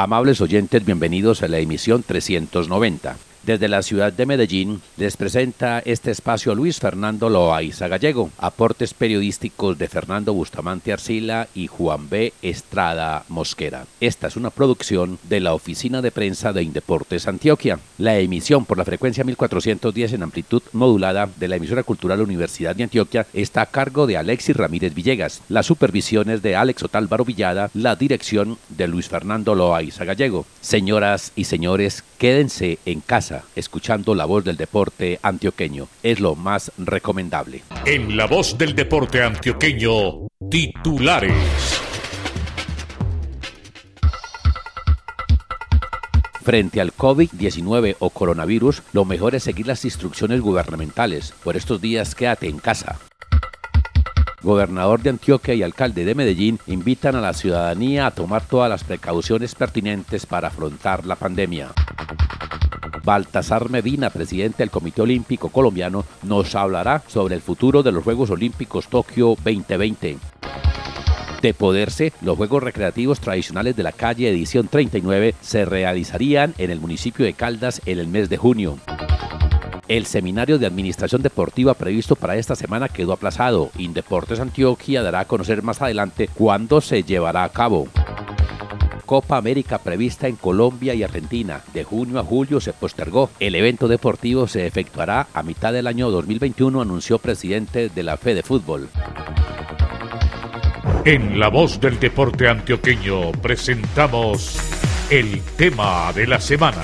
Amables oyentes, bienvenidos a la emisión 390. Desde la ciudad de Medellín les presenta este espacio Luis Fernando Loaiza Gallego, aportes periodísticos de Fernando Bustamante Arcila y Juan B. Estrada Mosquera. Esta es una producción de la Oficina de Prensa de Indeportes Antioquia. La emisión por la frecuencia 1410 en amplitud modulada de la emisora cultural Universidad de Antioquia está a cargo de Alexis Ramírez Villegas. Las supervisiones de Alex Otálvaro Villada, la dirección de Luis Fernando Loaiza Gallego. Señoras y señores, quédense en casa escuchando la voz del deporte antioqueño. Es lo más recomendable. En la voz del deporte antioqueño, titulares. Frente al COVID-19 o coronavirus, lo mejor es seguir las instrucciones gubernamentales. Por estos días quédate en casa. Gobernador de Antioquia y alcalde de Medellín invitan a la ciudadanía a tomar todas las precauciones pertinentes para afrontar la pandemia. Baltasar Medina, presidente del Comité Olímpico Colombiano, nos hablará sobre el futuro de los Juegos Olímpicos Tokio 2020. De poderse, los Juegos Recreativos Tradicionales de la Calle edición 39 se realizarían en el municipio de Caldas en el mes de junio. El seminario de administración deportiva previsto para esta semana quedó aplazado. Indeportes Antioquia dará a conocer más adelante cuándo se llevará a cabo. Copa América prevista en Colombia y Argentina de junio a julio se postergó. El evento deportivo se efectuará a mitad del año 2021, anunció presidente de la Fede Fútbol. En la voz del deporte antioqueño presentamos el tema de la semana.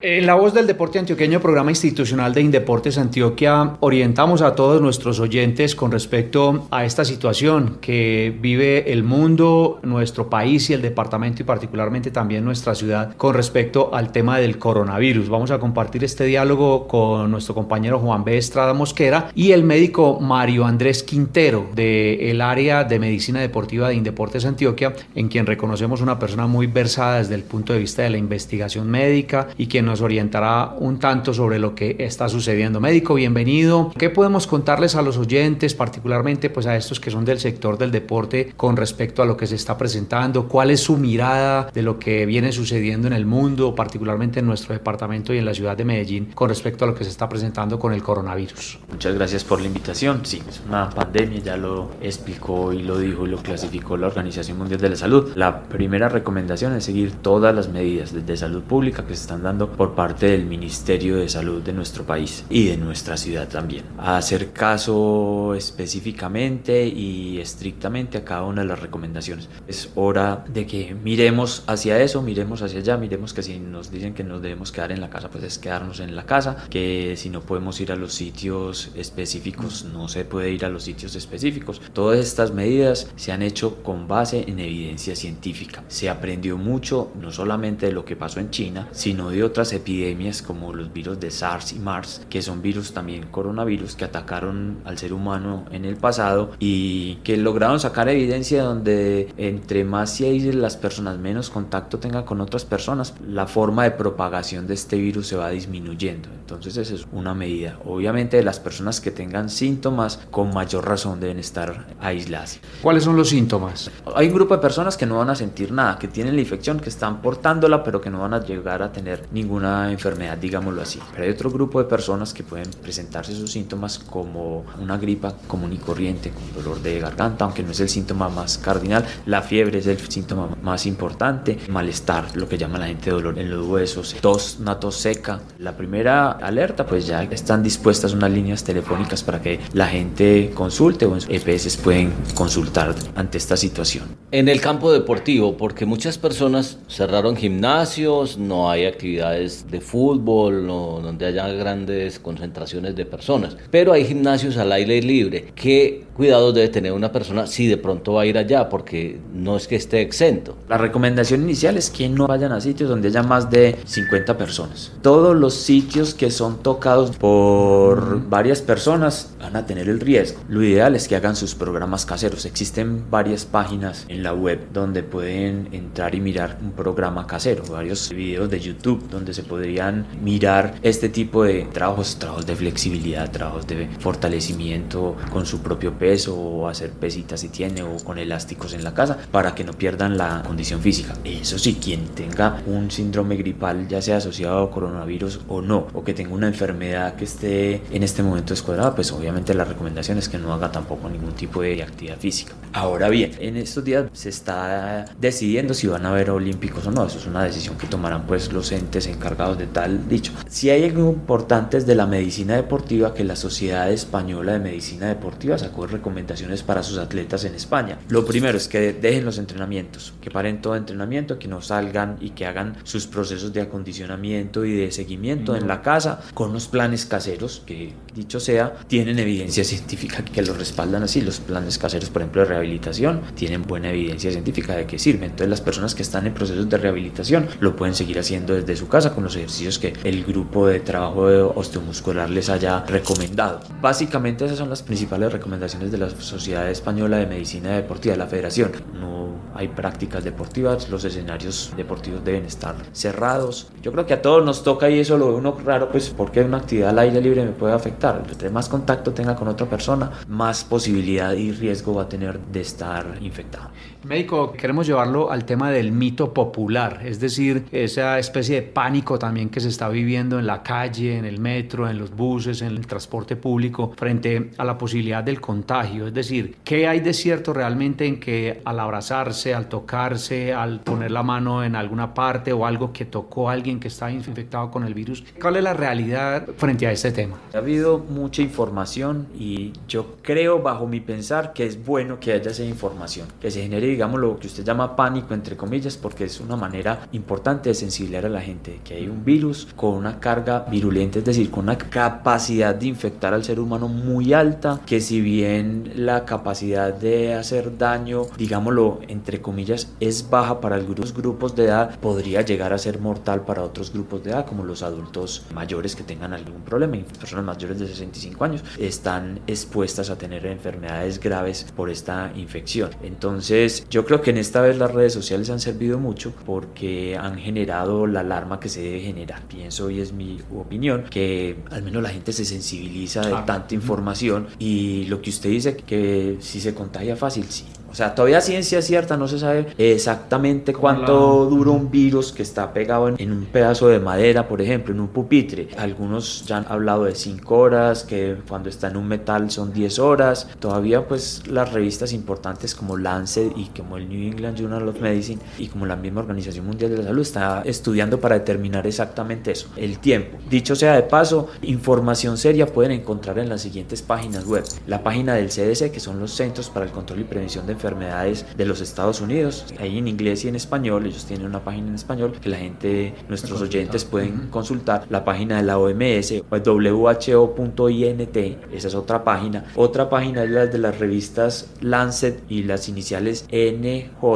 En la voz del deporte antioqueño, programa institucional de Indeportes Antioquia, orientamos a todos nuestros oyentes con respecto a esta situación que vive el mundo, nuestro país y el departamento y particularmente también nuestra ciudad con respecto al tema del coronavirus. Vamos a compartir este diálogo con nuestro compañero Juan B. Estrada Mosquera y el médico Mario Andrés Quintero del área de medicina deportiva de Indeportes Antioquia, en quien reconocemos una persona muy versada desde el punto de vista de la investigación médica y quien nos orientará un tanto sobre lo que está sucediendo. Médico, bienvenido. ¿Qué podemos contarles a los oyentes, particularmente pues a estos que son del sector del deporte con respecto a lo que se está presentando? ¿Cuál es su mirada de lo que viene sucediendo en el mundo, particularmente en nuestro departamento y en la ciudad de Medellín con respecto a lo que se está presentando con el coronavirus? Muchas gracias por la invitación. Sí, es una pandemia, ya lo explicó y lo dijo y lo clasificó la Organización Mundial de la Salud. La primera recomendación es seguir todas las medidas de salud pública que se están dando por parte del Ministerio de Salud de nuestro país y de nuestra ciudad también. A hacer caso específicamente y estrictamente a cada una de las recomendaciones. Es hora de que miremos hacia eso, miremos hacia allá, miremos que si nos dicen que nos debemos quedar en la casa, pues es quedarnos en la casa, que si no podemos ir a los sitios específicos, no se puede ir a los sitios específicos. Todas estas medidas se han hecho con base en evidencia científica. Se aprendió mucho, no solamente de lo que pasó en China, sino de otras epidemias como los virus de SARS y MARS, que son virus también coronavirus que atacaron al ser humano en el pasado y que lograron sacar evidencia donde entre más se aíslen las personas, menos contacto tengan con otras personas, la forma de propagación de este virus se va disminuyendo. Entonces esa es una medida. Obviamente las personas que tengan síntomas con mayor razón deben estar aisladas. ¿Cuáles son los síntomas? Hay un grupo de personas que no van a sentir nada, que tienen la infección, que están portándola, pero que no van a llegar a tener ninguna enfermedad, digámoslo así. Pero hay otro grupo de personas que pueden presentarse sus síntomas como una gripa común y corriente, con dolor de garganta, aunque no es el síntoma más cardinal. La fiebre es el síntoma más importante. Malestar, lo que llama la gente dolor en los huesos. Tos, una tos seca. La primera alerta, pues ya están dispuestas unas líneas telefónicas para que la gente consulte o en EPS pueden consultar ante esta situación. En el campo deportivo, porque muchas personas cerraron gimnasios, no hay actividades de fútbol o donde haya grandes concentraciones de personas. Pero hay gimnasios al aire libre. ¿Qué cuidados debe tener una persona si de pronto va a ir allá? Porque no es que esté exento. La recomendación inicial es que no vayan a sitios donde haya más de 50 personas. Todos los sitios que son tocados por varias personas van a tener el riesgo. Lo ideal es que hagan sus programas caseros. Existen varias páginas en la web donde pueden entrar y mirar un programa casero, varios videos de YouTube donde se podrían mirar este tipo de trabajos, trabajos de flexibilidad, trabajos de fortalecimiento con su propio peso o hacer pesitas si tiene o con elásticos en la casa para que no pierdan la condición física. Eso sí, quien tenga un síndrome gripal ya sea asociado a coronavirus o no, o que tenga una enfermedad que esté en este momento descuadrada, pues obviamente la recomendación es que no haga tampoco ningún tipo de actividad física. Ahora bien, en estos días se está decidiendo si van a haber olímpicos o no, eso es una decisión que tomarán pues los entes encargados de tal dicho. Si hay algo importante de la medicina deportiva que la Sociedad Española de Medicina Deportiva sacó recomendaciones para sus atletas en España. Lo primero es que dejen los entrenamientos, que paren todo entrenamiento, que no salgan y que hagan sus procesos de acondicionamiento y de seguimiento en la casa con los planes caseros que dicho sea tienen evidencia científica que los respaldan así. Los planes caseros, por ejemplo, de rehabilitación tienen buena evidencia científica de que sirven. Entonces las personas que están en procesos de rehabilitación lo pueden seguir haciendo desde su casa con los ejercicios que el grupo de trabajo de osteomuscular les haya recomendado. Básicamente esas son las principales recomendaciones de la Sociedad Española de Medicina Deportiva, la Federación. No hay prácticas deportivas, los escenarios deportivos deben estar cerrados. Yo creo que a todos nos toca y eso lo ve uno raro, pues porque una actividad al aire libre me puede afectar. Entre más contacto tenga con otra persona, más posibilidad y riesgo va a tener de estar infectado. Médico, queremos llevarlo al tema del mito popular, es decir, esa especie de pánico también que se está viviendo en la calle, en el metro, en los buses, en el transporte público, frente a la posibilidad del contagio. Es decir, ¿qué hay de cierto realmente en que al abrazarse, al tocarse, al poner la mano en alguna parte o algo que tocó a alguien que está infectado con el virus? ¿Cuál es la realidad frente a este tema? Ha habido mucha información y yo creo, bajo mi pensar, que es bueno que haya esa información, que se genere digamos, lo que usted llama pánico, entre comillas, porque es una manera importante de sensibilizar a la gente que hay un virus con una carga virulenta, es decir, con una capacidad de infectar al ser humano muy alta, que si bien la capacidad de hacer daño, digámoslo, entre comillas, es baja para algunos grupos de edad, podría llegar a ser mortal para otros grupos de edad, como los adultos mayores que tengan algún problema, y personas mayores de 65 años, están expuestas a tener enfermedades graves por esta infección. Entonces, yo creo que en esta vez las redes sociales han servido mucho porque han generado la alarma que se debe generar. Pienso, y es mi opinión, que al menos la gente se sensibiliza de tanta información y lo que usted dice, que si se contagia fácil, sí, o sea, todavía ciencia cierta no se sabe exactamente cuánto dura un virus que está pegado en, un pedazo de madera, por ejemplo, en un pupitre. Algunos ya han hablado de 5 horas, que cuando está en un metal son 10 horas. Todavía pues las revistas importantes como Lancet y como el New England Journal of Medicine y como la misma Organización Mundial de la Salud está estudiando para determinar exactamente eso, el tiempo. Dicho sea de paso, información seria pueden encontrar en las siguientes páginas web. La página del CDC, que son los Centros para el Control y Prevención de enfermedades de los Estados Unidos. Ahí en inglés y en español, ellos tienen una página en español que la gente, nuestros oyentes pueden consultar. La página de la OMS, who.int, esa es otra página. Otra página es la de las revistas Lancet y las iniciales NJ,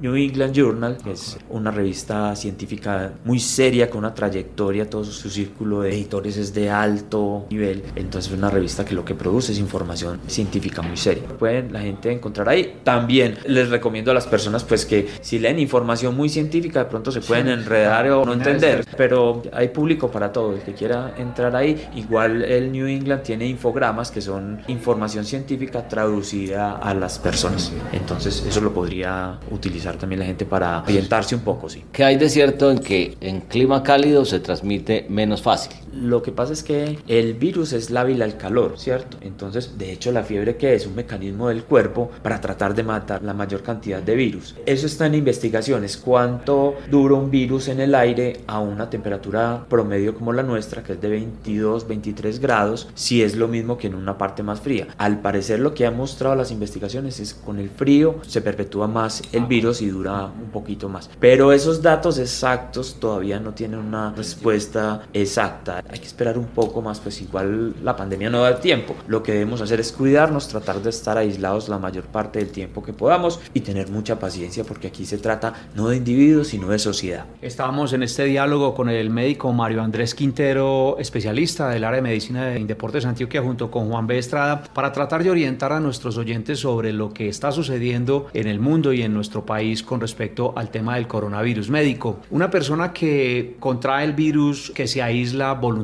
New England Journal, que es una revista científica muy seria con una trayectoria, todo su círculo de editores es de alto nivel. Entonces es una revista que lo que produce es información científica muy seria. Pueden la gente encontrar ahí también les recomiendo a las personas pues que si leen información muy científica de pronto se pueden enredar o no entender, pero hay público para todo, el que quiera entrar ahí, igual el New England tiene infogramas que son información científica traducida a las personas, entonces eso lo podría utilizar también la gente para orientarse un poco, sí. ¿Qué hay de cierto en que en clima cálido se transmite menos fácil? Lo que pasa es que el virus es lábil al calor, ¿cierto? Entonces, de hecho, la fiebre que es un mecanismo del cuerpo para tratar de matar la mayor cantidad de virus. Eso está en investigaciones. ¿Cuánto dura un virus en el aire a una temperatura promedio como la nuestra, que es de 22, 23 grados, si es lo mismo que en una parte más fría? Al parecer, lo que han mostrado las investigaciones es con el frío se perpetúa más el virus y dura un poquito más. Pero esos datos exactos todavía no tienen una respuesta exacta. Hay que esperar un poco más, pues igual la pandemia no da tiempo. Lo que debemos hacer es cuidarnos, tratar de estar aislados la mayor parte del tiempo que podamos y tener mucha paciencia porque aquí se trata no de individuos, sino de sociedad. Estábamos en este diálogo con el médico Mario Andrés Quintero, especialista del área de medicina y deportes de Antioquia, junto con Juan B. Estrada, para tratar de orientar a nuestros oyentes sobre lo que está sucediendo en el mundo y en nuestro país con respecto al tema del coronavirus médico. Una persona que contrae el virus, que se aísla voluntariamente,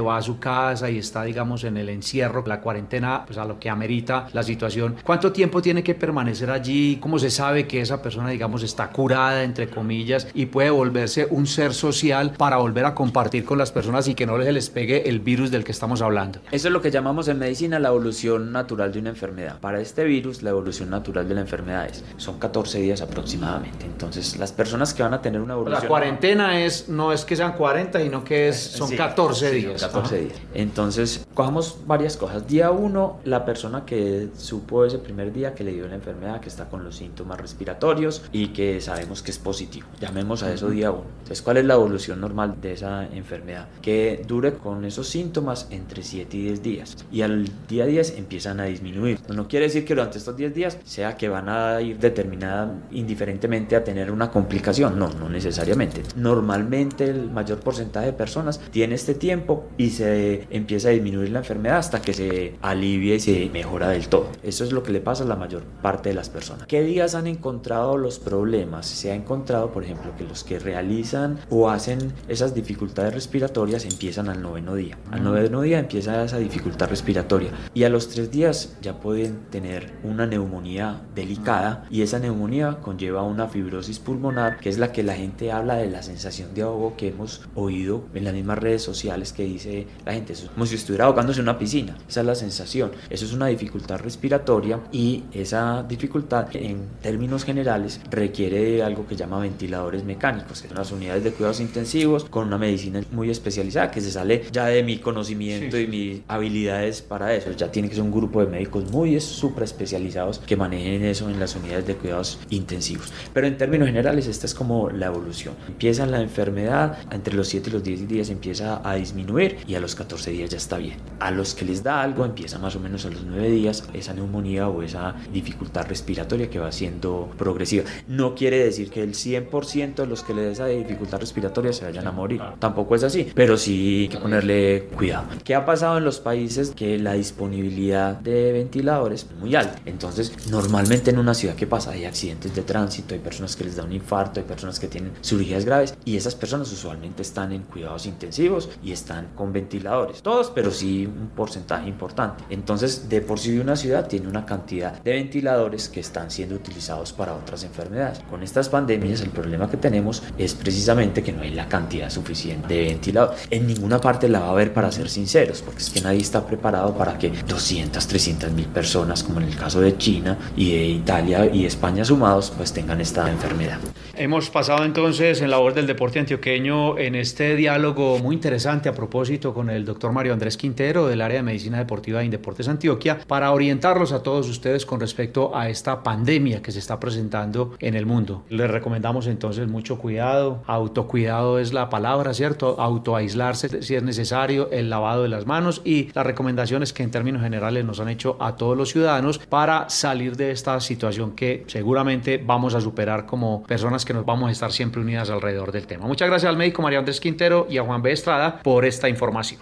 va a su casa y está, digamos, en el encierro, la cuarentena, pues a lo que amerita la situación. ¿Cuánto tiempo tiene que permanecer allí? ¿Cómo se sabe que esa persona, digamos, está curada, entre comillas, y puede volverse un ser social para volver a compartir con las personas y que no se les pegue el virus del que estamos hablando? Eso es lo que llamamos en medicina la evolución natural de una enfermedad. Para este virus, la evolución natural de la enfermedad es, son 14 días aproximadamente. Entonces, las personas que van a tener una evolución... La cuarentena es, no es que sean 40, sino que es, son 14 días. 14 días. Entonces, cojamos varias cosas. Día 1, la persona que supo ese primer día que le dio la enfermedad, que está con los síntomas respiratorios y que sabemos que es positivo. Llamemos a eso día 1. Entonces, ¿cuál es la evolución normal de esa enfermedad? Que dure con esos síntomas entre 7 y 10 días. Y al día 10 empiezan a disminuir. No quiere decir que durante estos 10 días sea que van a ir determinada indiferentemente a tener una complicación. No, no necesariamente. Normalmente el mayor porcentaje de personas tiene este tiempo y se empieza a disminuir la enfermedad hasta que se alivia y se mejora del todo. Eso es lo que le pasa a la mayor parte de las personas. ¿Qué días han encontrado los problemas? Se ha encontrado, por ejemplo, que los que realizan o hacen esas dificultades respiratorias empiezan al noveno día. Al noveno día empieza esa dificultad respiratoria y a los tres días ya pueden tener una neumonía delicada y esa neumonía conlleva una fibrosis pulmonar que es la que la gente habla de la sensación de ahogo que hemos oído en las mismas redes sociales que dice la gente, es como si estuviera ahogándose en una piscina, esa es la sensación, eso es una dificultad respiratoria y esa dificultad en términos generales requiere de algo que llama ventiladores mecánicos, que son las unidades de cuidados intensivos con una medicina muy especializada que se sale ya de mi conocimiento y mis habilidades para eso, ya tiene que ser un grupo de médicos muy súper especializados que manejen eso en las unidades de cuidados intensivos. Pero en términos generales esta es como la evolución. Empieza la enfermedad, entre los 7 y los 10 días empieza a disminuir y a los 14 días ya está bien. A los que les da algo empieza más o menos a los 9 días esa neumonía o esa dificultad respiratoria que va siendo progresiva. No quiere decir que el 100% de los que les da esa dificultad respiratoria se vayan a morir. Tampoco es así, pero sí hay que ponerle cuidado. ¿Qué ha pasado en los países? Que la disponibilidad de ventiladores es muy alta. Entonces, normalmente en una ciudad, ¿qué pasa? Hay accidentes de tránsito, hay personas que les da un infarto, hay personas que tienen cirugías graves y esas personas usualmente están en cuidados intensivos y están con ventiladores. Todos, pero sí un porcentaje importante. Entonces, de por sí una ciudad tiene una cantidad de ventiladores que están siendo utilizados para otras enfermedades. Con estas pandemias el problema que tenemos es precisamente que no hay la cantidad suficiente de ventiladores. En ninguna parte la va a haber para ser sinceros, porque es que nadie está preparado para que 200, 300 mil personas, como en el caso de China y de Italia y España sumados, pues tengan esta enfermedad. Hemos pasado entonces en la voz del deporte antioqueño en este diálogo muy interesante a propósito con el doctor Mario Andrés Quintero del área de medicina deportiva de Deportes Antioquia para orientarlos a todos ustedes con respecto a esta pandemia que se está presentando en el mundo. Les recomendamos entonces mucho cuidado, autocuidado es la palabra, ¿cierto? Autoaislarse si es necesario, el lavado de las manos y las recomendaciones que en términos generales nos han hecho a todos los ciudadanos para salir de esta situación que seguramente vamos a superar como personas que nos vamos a estar siempre unidas alrededor del tema. Muchas gracias al médico María Andrés Quintero y a Juan B. Estrada por esta información.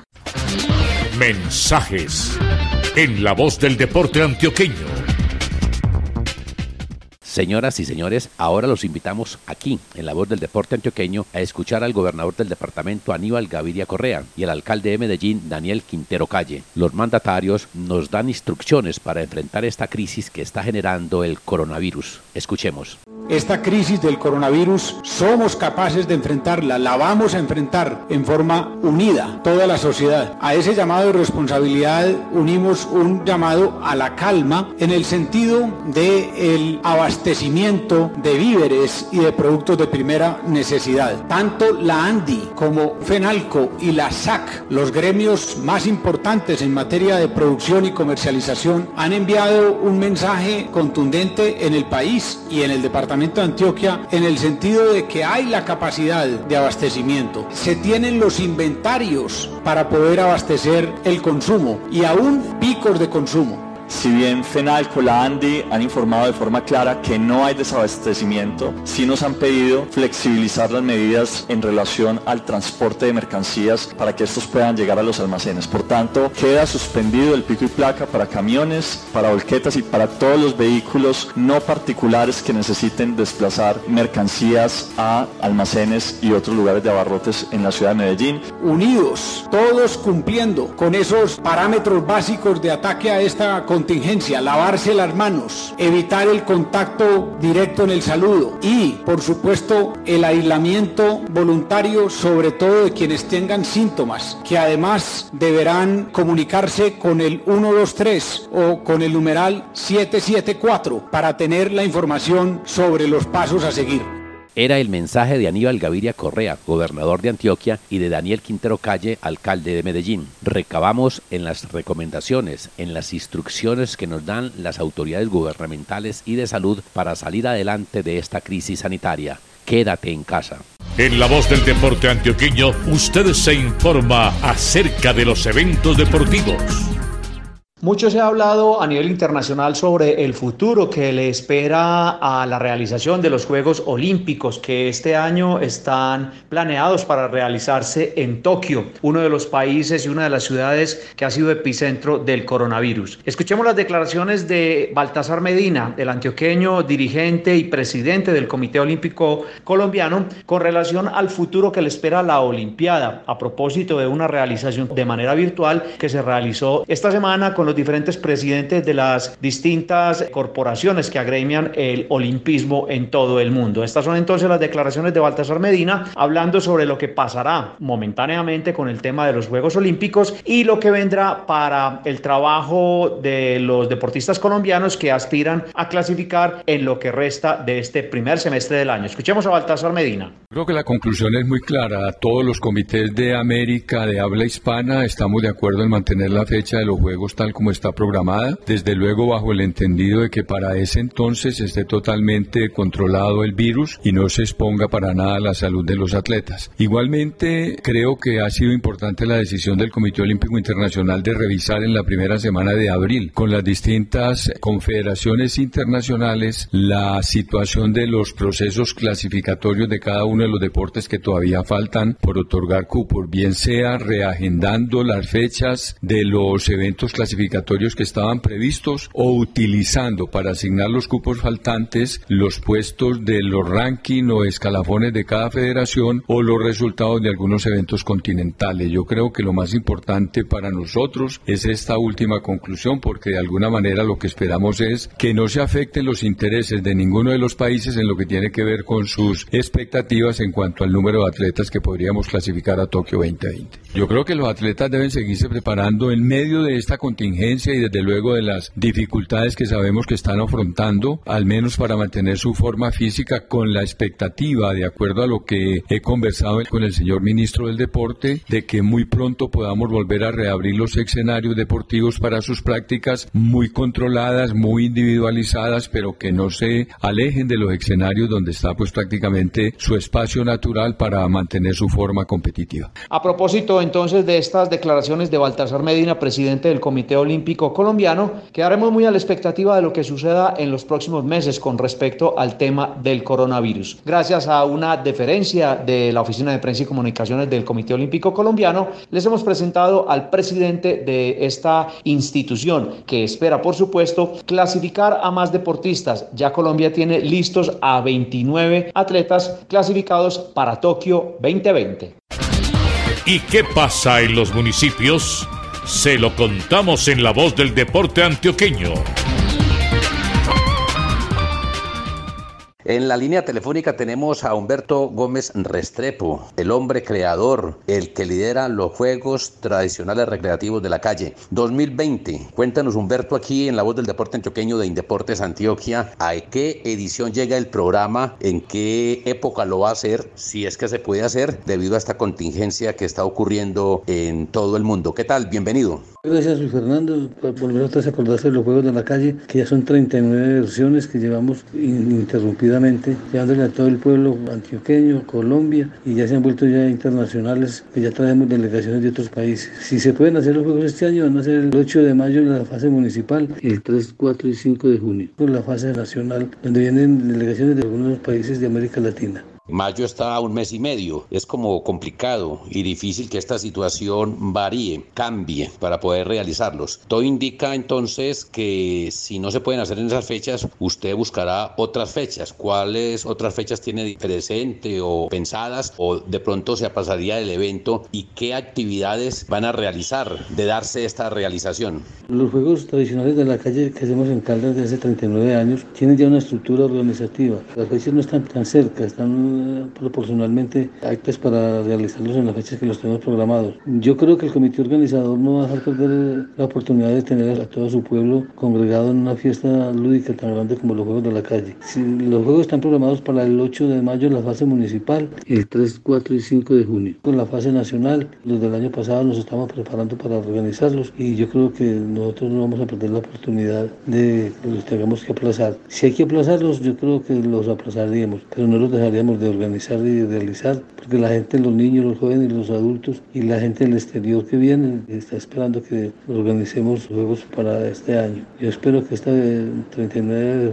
Mensajes en la voz del deporte antioqueño. Señoras y señores, ahora los invitamos aquí, en la voz del deporte antioqueño, a escuchar al gobernador del departamento Aníbal Gaviria Correa y al alcalde de Medellín Daniel Quintero Calle. Los mandatarios nos dan instrucciones para enfrentar esta crisis que está generando el coronavirus. Escuchemos. Esta crisis del coronavirus somos capaces de enfrentarla, la vamos a enfrentar en forma unida, toda la sociedad. A ese llamado de responsabilidad unimos un llamado a la calma en el sentido de el abastecimiento de víveres y de productos de primera necesidad. Tanto la ANDI como FENALCO y la SAC, los gremios más importantes en materia de producción y comercialización, han enviado un mensaje contundente en el país y en el departamento de Antioquia en el sentido de que hay la capacidad de abastecimiento, se tienen los inventarios para poder abastecer el consumo y aún picos de consumo. Si bien FENALCO, la ANDI han informado de forma clara que no hay desabastecimiento, sí nos han pedido flexibilizar las medidas en relación al transporte de mercancías para que estos puedan llegar a los almacenes. Por tanto, queda suspendido el pico y placa para camiones, para volquetas y para todos los vehículos no particulares que necesiten desplazar mercancías a almacenes y otros lugares de abarrotes en la ciudad de Medellín. Unidos, todos cumpliendo con esos parámetros básicos de ataque a esta contingencia, lavarse las manos, evitar el contacto directo en el saludo y, por supuesto, el aislamiento voluntario, sobre todo de quienes tengan síntomas, que además deberán comunicarse con el 123 o con el numeral 774 para tener la información sobre los pasos a seguir era el mensaje de Aníbal Gaviria Correa, gobernador de Antioquia, y de Daniel Quintero Calle, alcalde de Medellín. Recabamos en las recomendaciones, en las instrucciones que nos dan las autoridades gubernamentales y de salud para salir adelante de esta crisis sanitaria. Quédate en casa. En la voz del deporte antioqueño, usted se informa acerca de los eventos deportivos. Mucho se ha hablado a nivel internacional sobre el futuro que le espera a la realización de los Juegos Olímpicos que este año están planeados para realizarse en Tokio, uno de los países y una de las ciudades que ha sido epicentro del coronavirus. Escuchemos las declaraciones de Baltasar Medina, el antioqueño dirigente y presidente del Comité Olímpico Colombiano, con relación al futuro que le espera la Olimpiada, a propósito de una realización de manera virtual que se realizó esta semana con los diferentes presidentes de las distintas corporaciones que agremian el olimpismo en todo el mundo. Estas son entonces las declaraciones de Baltasar Medina hablando sobre lo que pasará momentáneamente con el tema de los Juegos Olímpicos y lo que vendrá para el trabajo de los deportistas colombianos que aspiran a clasificar en lo que resta de este primer semestre del año. Escuchemos a Baltasar Medina. Creo que la conclusión es muy clara. Todos los comités de América de habla hispana estamos de acuerdo en mantener la fecha de los Juegos tal como está programada, desde luego bajo el entendido de que para ese entonces esté totalmente controlado el virus y no se exponga para nada la salud de los atletas. Igualmente, creo que ha sido importante la decisión del Comité Olímpico Internacional de revisar en la primera semana de abril con las distintas confederaciones internacionales la situación de los procesos clasificatorios de cada uno de los deportes que todavía faltan por otorgar cupos, bien sea reagendando las fechas de los eventos clasificatorios que estaban previstos o utilizando para asignar los cupos faltantes los puestos de los ranking o escalafones de cada federación o los resultados de algunos eventos continentales. Yo creo que lo más importante para nosotros es esta última conclusión porque de alguna manera lo que esperamos es que no se afecten los intereses de ninguno de los países en lo que tiene que ver con sus expectativas en cuanto al número de atletas que podríamos clasificar a Tokio 2020. Yo creo que los atletas deben seguirse preparando en medio de esta contingencia y desde luego de las dificultades que sabemos que están afrontando, al menos para mantener su forma física con la expectativa, de acuerdo a lo que he conversado con el señor ministro del Deporte, de que muy pronto podamos volver a reabrir los escenarios deportivos para sus prácticas muy controladas, muy individualizadas, pero que no se alejen de los escenarios donde está pues prácticamente su espacio natural para mantener su forma competitiva. A propósito entonces de estas declaraciones de Baltasar Medina, presidente del Comité Olímpico Colombiano. Quedaremos muy a la expectativa de lo que suceda en los próximos meses con respecto al tema del coronavirus. Gracias a una deferencia de la Oficina de Prensa y Comunicaciones del Comité Olímpico Colombiano, les hemos presentado al presidente de esta institución que espera, por supuesto, clasificar a más deportistas. Ya Colombia tiene listos a 29 atletas clasificados para Tokio 2020. ¿Y qué pasa en los municipios? Se lo contamos en la voz del deporte antioqueño. En la línea telefónica tenemos a Humberto Gómez Restrepo, el hombre creador, el que lidera los Juegos Tradicionales Recreativos de la Calle 2020. Cuéntanos, Humberto, aquí en la voz del deporte antioqueño de Indeportes Antioquia, ¿a qué edición llega el programa? ¿En qué época lo va a hacer? Si es que se puede hacer debido a esta contingencia que está ocurriendo en todo el mundo. ¿Qué tal? Bienvenido. Gracias, Luis Fernando, por volver a acordarse de los Juegos de la Calle, que ya son 39 versiones que llevamos ininterrumpidamente, llevándole a todo el pueblo antioqueño, Colombia, y ya se han vuelto ya internacionales, que ya traemos delegaciones de otros países. Si se pueden hacer los Juegos este año, van a ser el 8 de mayo en la fase municipal el 3, 4 y 5 de junio, en la fase nacional, donde vienen delegaciones de algunos países de América Latina. Mayo está a un mes y medio. Es como complicado y difícil que esta situación varíe, cambie para poder realizarlos. Todo indica entonces que si no se pueden hacer en esas fechas, usted buscará otras fechas. ¿Cuáles otras fechas tiene presente o pensadas o de pronto se pasaría el evento y qué actividades van a realizar de darse esta realización? Los juegos tradicionales de la calle que hacemos en Caldas desde hace 39 años tienen ya una estructura organizativa. Las fechas no están tan cerca, están proporcionalmente actas para realizarlos en las fechas que los tenemos programados. Yo creo que el comité organizador no va a dejar perder la oportunidad de tener a todo su pueblo congregado en una fiesta lúdica tan grande como los Juegos de la Calle. Si los Juegos están programados para el 8 de mayo en la fase municipal, el 3, 4 y 5 de junio. Con la fase nacional, los del año pasado nos estamos preparando para organizarlos y yo creo que nosotros no vamos a perder la oportunidad de que los tengamos que aplazar. Si hay que aplazarlos, yo creo que los aplazaríamos, pero no los dejaríamos de organizar y realizar, porque la gente, los niños, los jóvenes, los adultos y la gente del exterior que viene está esperando que organicemos juegos para este año. Yo espero que esta 39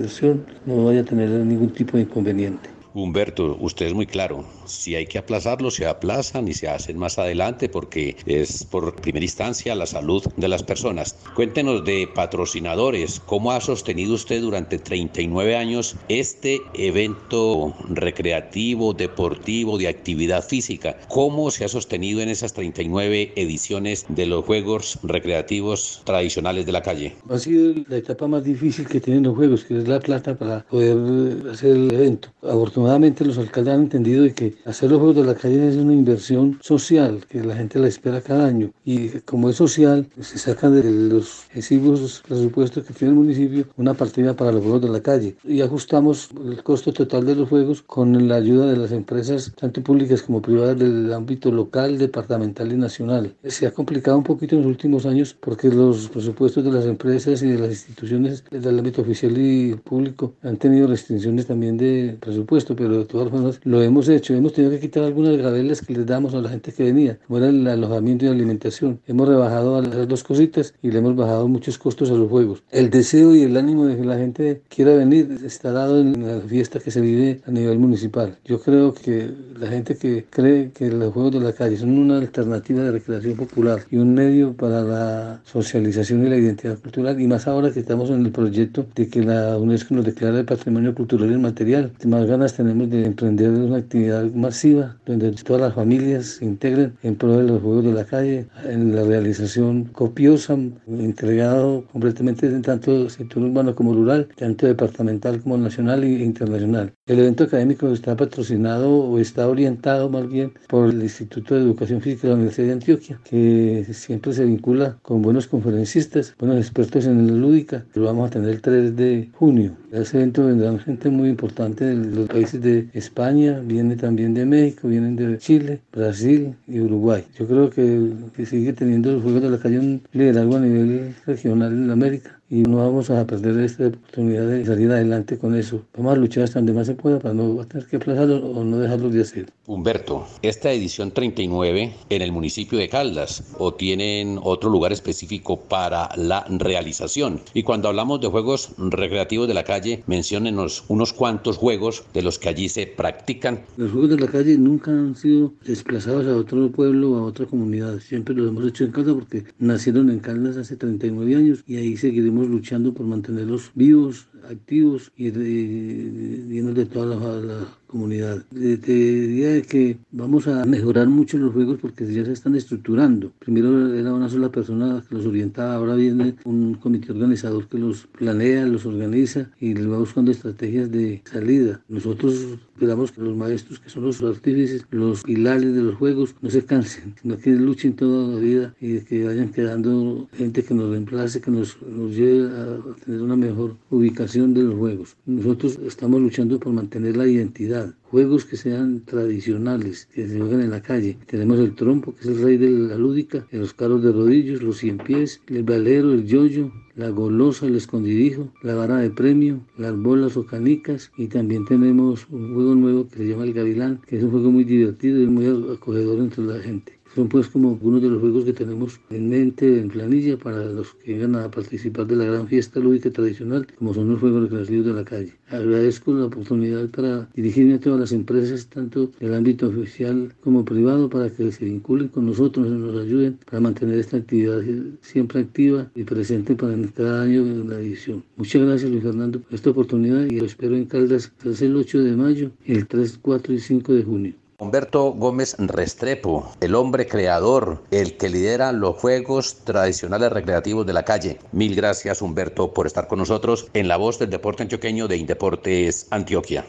versión no vaya a tener ningún tipo de inconveniente. Humberto, usted es muy claro. Si hay que aplazarlo, se aplazan y se hacen más adelante porque es por primera instancia la salud de las personas. Cuéntenos de patrocinadores. ¿Cómo ha sostenido usted durante 39 años este evento recreativo, deportivo, de actividad física? ¿Cómo se ha sostenido en esas 39 ediciones de los Juegos Recreativos Tradicionales de la Calle? Ha sido la etapa más difícil que tienen los Juegos, que es la plata para poder hacer el evento. Afortunadamente los alcaldes han entendido de que hacer los Juegos de la Calle es una inversión social, que la gente la espera cada año. Y como es social, se sacan de los exiguos presupuestos que tiene el municipio una partida para los Juegos de la Calle. Y ajustamos el costo total de los Juegos con la ayuda de las empresas, tanto públicas como privadas del ámbito local, departamental y nacional. Se ha complicado un poquito en los últimos años porque los presupuestos de las empresas y de las instituciones del ámbito oficial y público han tenido restricciones también de presupuesto pero de todas formas lo hemos hecho. Hemos tenido que quitar algunas graveles que les damos a la gente que venía, como era el alojamiento y la alimentación. Hemos rebajado las dos cositas y le hemos bajado muchos costos a los juegos. El deseo y el ánimo de que la gente quiera venir está dado en la fiesta que se vive a nivel municipal. Yo creo que la gente que cree que los juegos de la calle son una alternativa de recreación popular y un medio para la socialización y la identidad cultural, y más ahora que estamos en el proyecto de que la UNESCO nos declare el patrimonio cultural y material, más ganas tenemos de emprender una actividad masiva donde todas las familias se integren en pro de los juegos de la calle, en la realización copiosa, entregado completamente en tanto sector urbano como rural, tanto departamental como nacional e internacional. El evento académico está patrocinado o está orientado más bien por el Instituto de Educación Física de la Universidad de Antioquia, que siempre se vincula con buenos conferencistas, buenos expertos en la lúdica. Lo vamos a tener el 3 de junio. A ese evento vendrán gente muy importante de los países de España, viene también de México, vienen de Chile, Brasil y Uruguay. Yo creo que, que sigue teniendo los Juegos de la Calle un liderazgo a nivel regional en América y no vamos a perder esta oportunidad de salir adelante con eso. Vamos a luchar hasta donde más se pueda para no tener que aplazarlo o no dejarlo de hacer. Humberto, esta edición 39 en el municipio de Caldas o tienen otro lugar específico para la realización. Y cuando hablamos de juegos recreativos de la calle, menciónenos unos cuantos juegos de los que allí se practican. Los juegos de la calle nunca han sido desplazados a otro pueblo o a otra comunidad. Siempre los hemos hecho en Caldas porque nacieron en Caldas hace 39 años y ahí seguiremos luchando por mantenerlos vivos, activos y de toda la, comunidad. Te diría que vamos a mejorar mucho los juegos porque ya se están estructurando. Primero era una sola persona que los orientaba, ahora viene un comité organizador que los planea, los organiza y les va buscando estrategias de salida. Nosotros esperamos que los maestros, que son los artífices, los pilares de los juegos, no se cansen, sino que luchen toda la vida y que vayan quedando gente que nos reemplace, que nos, nos lleve a tener una mejor ubicación de los juegos. Nosotros estamos luchando por mantener la identidad. Juegos que sean tradicionales, que se jueguen en la calle. Tenemos el trompo, que es el rey de la lúdica, los carros de rodillos, los cien pies, el balero, el yoyo, la golosa, el escondidijo, la vara de premio, las bolas o canicas y también tenemos un juego nuevo que se llama el gavilán, que es un juego muy divertido y muy acogedor entre la gente. Son pues como algunos de los juegos que tenemos en mente en planilla para los que vengan a participar de la gran fiesta lúdica tradicional, como son los juegos recreativos de la calle. Agradezco la oportunidad para dirigirme a todas las empresas, tanto del ámbito oficial como privado, para que se vinculen con nosotros y nos ayuden para mantener esta actividad siempre activa y presente para cada año en la edición. Muchas gracias Luis Fernando por esta oportunidad y lo espero en Caldas el 8 de mayo, el 3, 4 y 5 de junio. Humberto Gómez Restrepo, el hombre creador, el que lidera los juegos tradicionales recreativos de la calle. Mil gracias Humberto por estar con nosotros en la voz del deporte antioqueño de Indeportes Antioquia.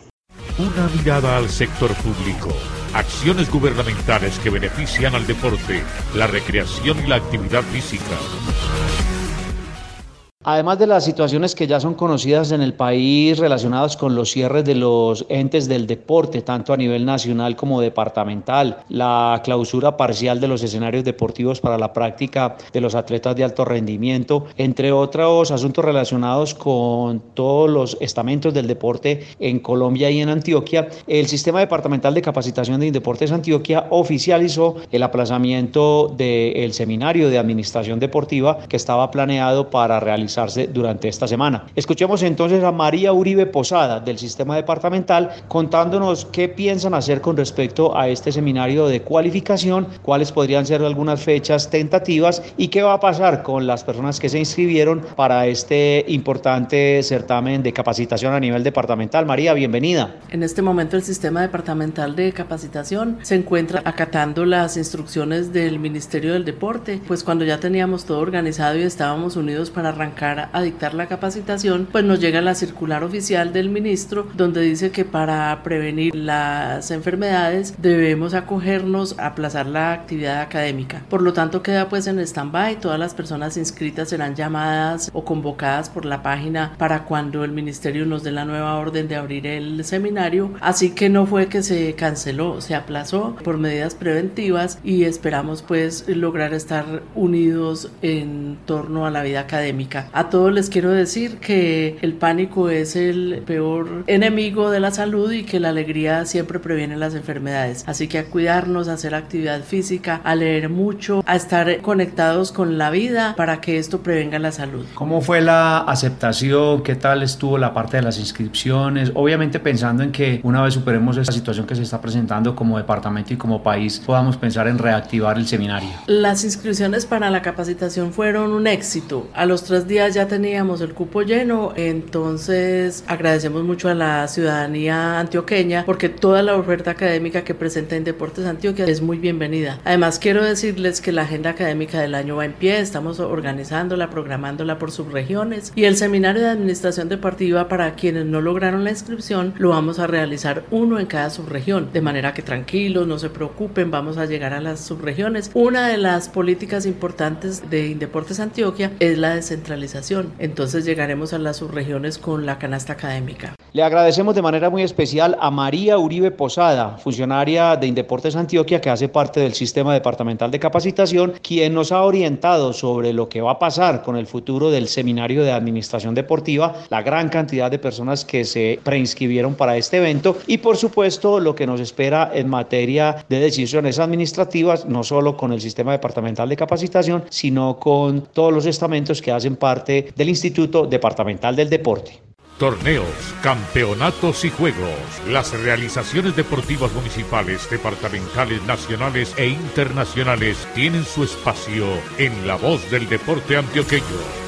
Una mirada al sector público. Acciones gubernamentales que benefician al deporte, la recreación y la actividad física. Además de las situaciones que ya son conocidas en el país relacionadas con los cierres de los entes del deporte, tanto a nivel nacional como departamental, la clausura parcial de los escenarios deportivos para la práctica de los atletas de alto rendimiento, entre otros asuntos relacionados con todos los estamentos del deporte en Colombia y en Antioquia, el Sistema Departamental de Capacitación de Indeportes Antioquia oficializó el aplazamiento del seminario de administración deportiva que estaba planeado para realizar durante esta semana. Escuchemos entonces a María Uribe Posada del sistema departamental contándonos qué piensan hacer con respecto a este seminario de cualificación, cuáles podrían ser algunas fechas tentativas y qué va a pasar con las personas que se inscribieron para este importante certamen de capacitación a nivel departamental. María, bienvenida. En este momento el sistema departamental de capacitación se encuentra acatando las instrucciones del Ministerio del Deporte, pues cuando ya teníamos todo organizado y estábamos unidos para arrancar a dictar la capacitación, pues nos llega la circular oficial del ministro donde dice que para prevenir las enfermedades debemos acogernos a aplazar la actividad académica. Por lo tanto, queda pues en stand-by. Todas las personas inscritas serán llamadas o convocadas por la página para cuando el ministerio nos dé la nueva orden de abrir el seminario. Así que no fue que se canceló, se aplazó por medidas preventivas y esperamos pues lograr estar unidos en torno a la vida académica. A todos les quiero decir que el pánico es el peor enemigo de la salud y que la alegría siempre previene las enfermedades. Así que a cuidarnos, a hacer actividad física, a leer mucho, a estar conectados con la vida para que esto prevenga la salud. ¿Cómo fue la aceptación? ¿Qué tal estuvo la parte de las inscripciones? Obviamente pensando en que una vez superemos esta situación que se está presentando como departamento y como país, podamos pensar en reactivar el seminario. Las inscripciones para la capacitación fueron un éxito. A los tres días ya teníamos el cupo lleno, entonces agradecemos mucho a la ciudadanía antioqueña porque toda la oferta académica que presenta en Deportes Antioquia es muy bienvenida. Además quiero decirles que la agenda académica del año va en pie, estamos organizándola, programándola por subregiones y el seminario de administración deportiva para quienes no lograron la inscripción lo vamos a realizar uno en cada subregión, de manera que tranquilos, no se preocupen, vamos a llegar a las subregiones. Una de las políticas importantes de Indeportes Antioquia es la descentralización organización. Entonces llegaremos a las subregiones con la canasta académica. Le agradecemos de manera muy especial a María Uribe Posada, funcionaria de Indeportes Antioquia, que hace parte del sistema departamental de capacitación, quien nos ha orientado sobre lo que va a pasar con el futuro del seminario de administración deportiva, la gran cantidad de personas que se preinscribieron para este evento y por supuesto lo que nos espera en materia de decisiones administrativas, no solo con el sistema departamental de capacitación, sino con todos los estamentos que hacen parte del Instituto Departamental del Deporte. Torneos, campeonatos y juegos. Las realizaciones deportivas municipales, departamentales, nacionales e internacionales tienen su espacio en la voz del deporte antioqueño.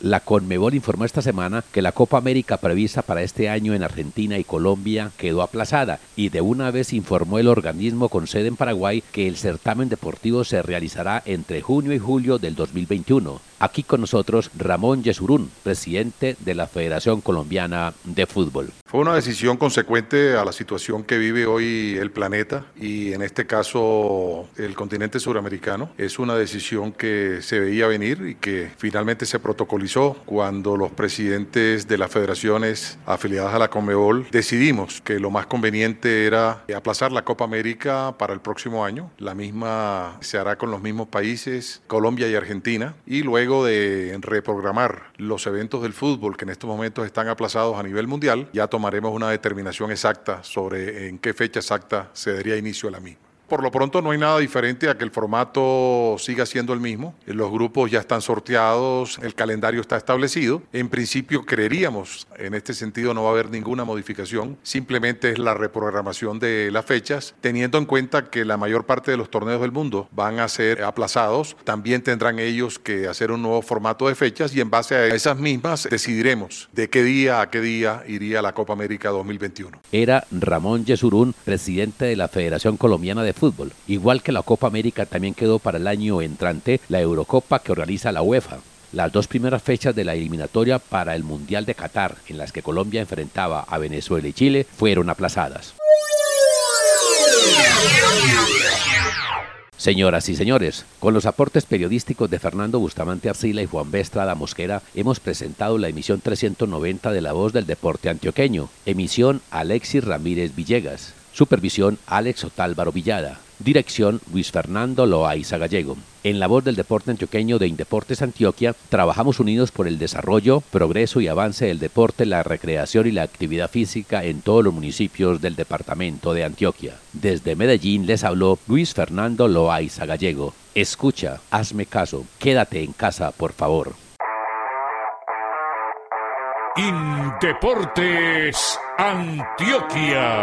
La Conmebol informó esta semana que la Copa América prevista para este año en Argentina y Colombia quedó aplazada y de una vez informó el organismo con sede en Paraguay que el certamen deportivo se realizará entre junio y julio del 2021. Aquí con nosotros Ramón Yesurún, presidente de la Federación Colombiana de Fútbol. Fue una decisión consecuente a la situación que vive hoy el planeta y en este caso el continente suramericano. Es una decisión que se veía venir y que finalmente se protocolizó cuando los presidentes de las federaciones afiliadas a la Conmebol decidimos que lo más conveniente era aplazar la Copa América para el próximo año. La misma se hará con los mismos países, Colombia y Argentina, y de reprogramar los eventos del fútbol que en estos momentos están aplazados a nivel mundial, ya tomaremos una determinación exacta sobre en qué fecha exacta se daría inicio a la misma. Por lo pronto no hay nada diferente a que el formato siga siendo el mismo. Los grupos ya están sorteados, el calendario está establecido. En principio creeríamos, en este sentido no va a haber ninguna modificación, simplemente es la reprogramación de las fechas, teniendo en cuenta que la mayor parte de los torneos del mundo van a ser aplazados. También tendrán ellos que hacer un nuevo formato de fechas y en base a esas mismas decidiremos de qué día a qué día iría la Copa América 2021. Era Ramón Yesurún, presidente de la Federación Colombiana de fútbol. Igual que la Copa América también quedó para el año entrante la Eurocopa que organiza la UEFA. Las dos primeras fechas de la eliminatoria para el Mundial de Qatar, en las que Colombia enfrentaba a Venezuela y Chile, fueron aplazadas. Señoras y señores, con los aportes periodísticos de Fernando Bustamante Arcila y Juan B. Estrada Mosquera, hemos presentado la emisión 390 de La Voz del Deporte Antioqueño, emisión Alexis Ramírez Villegas. Supervisión Alex Otálvaro Villada. Dirección Luis Fernando Loaiza Gallego. En la voz del deporte antioqueño de Indeportes Antioquia, trabajamos unidos por el desarrollo, progreso y avance del deporte, la recreación y la actividad física en todos los municipios del departamento de Antioquia. Desde Medellín les habló Luis Fernando Loaiza Gallego. Escucha, hazme caso, quédate en casa, por favor. Indeportes Antioquia.